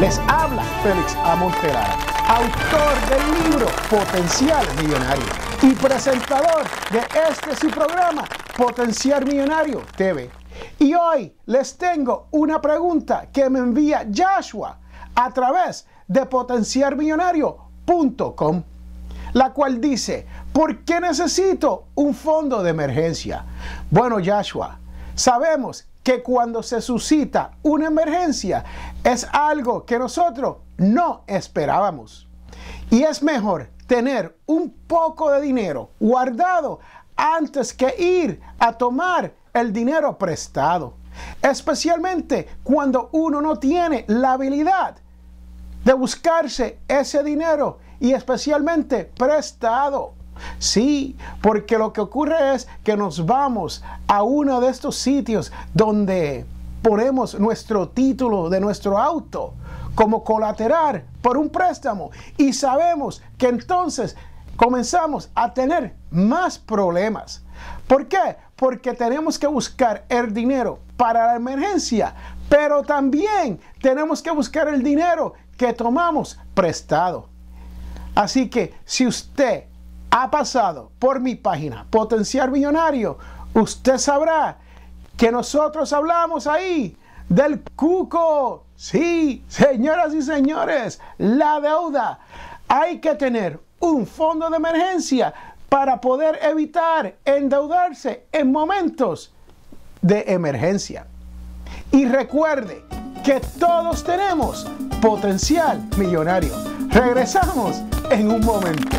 Les habla Félix Amontelara, autor del libro Potencial Millonario y presentador de este su programa Potencial Millonario TV. Y hoy les tengo una pregunta que me envía Joshua a través de potencialmillonario.com, la cual dice, ¿por qué necesito un fondo de emergencia? Bueno, Joshua, sabemos que cuando se suscita una emergencia es algo que nosotros no esperábamos. Y es mejor tener un poco de dinero guardado antes que ir a tomar el dinero prestado. Especialmente cuando uno no tiene la habilidad de buscarse ese dinero y especialmente prestado. Sí, porque lo que ocurre es que nos vamos a uno de estos sitios donde ponemos nuestro título de nuestro auto como colateral por un préstamo y sabemos que entonces comenzamos a tener más problemas. ¿Por qué? Porque tenemos que buscar el dinero para la emergencia, pero también tenemos que buscar el dinero que tomamos prestado. Así que si usted ha pasado por mi página Potencial Millonario, usted sabrá que nosotros hablamos ahí del cuco. Sí, señoras y señores, la deuda. Hay que tener un fondo de emergencia para poder evitar endeudarse en momentos de emergencia. Y recuerde que todos tenemos potencial millonario. Regresamos en un momento.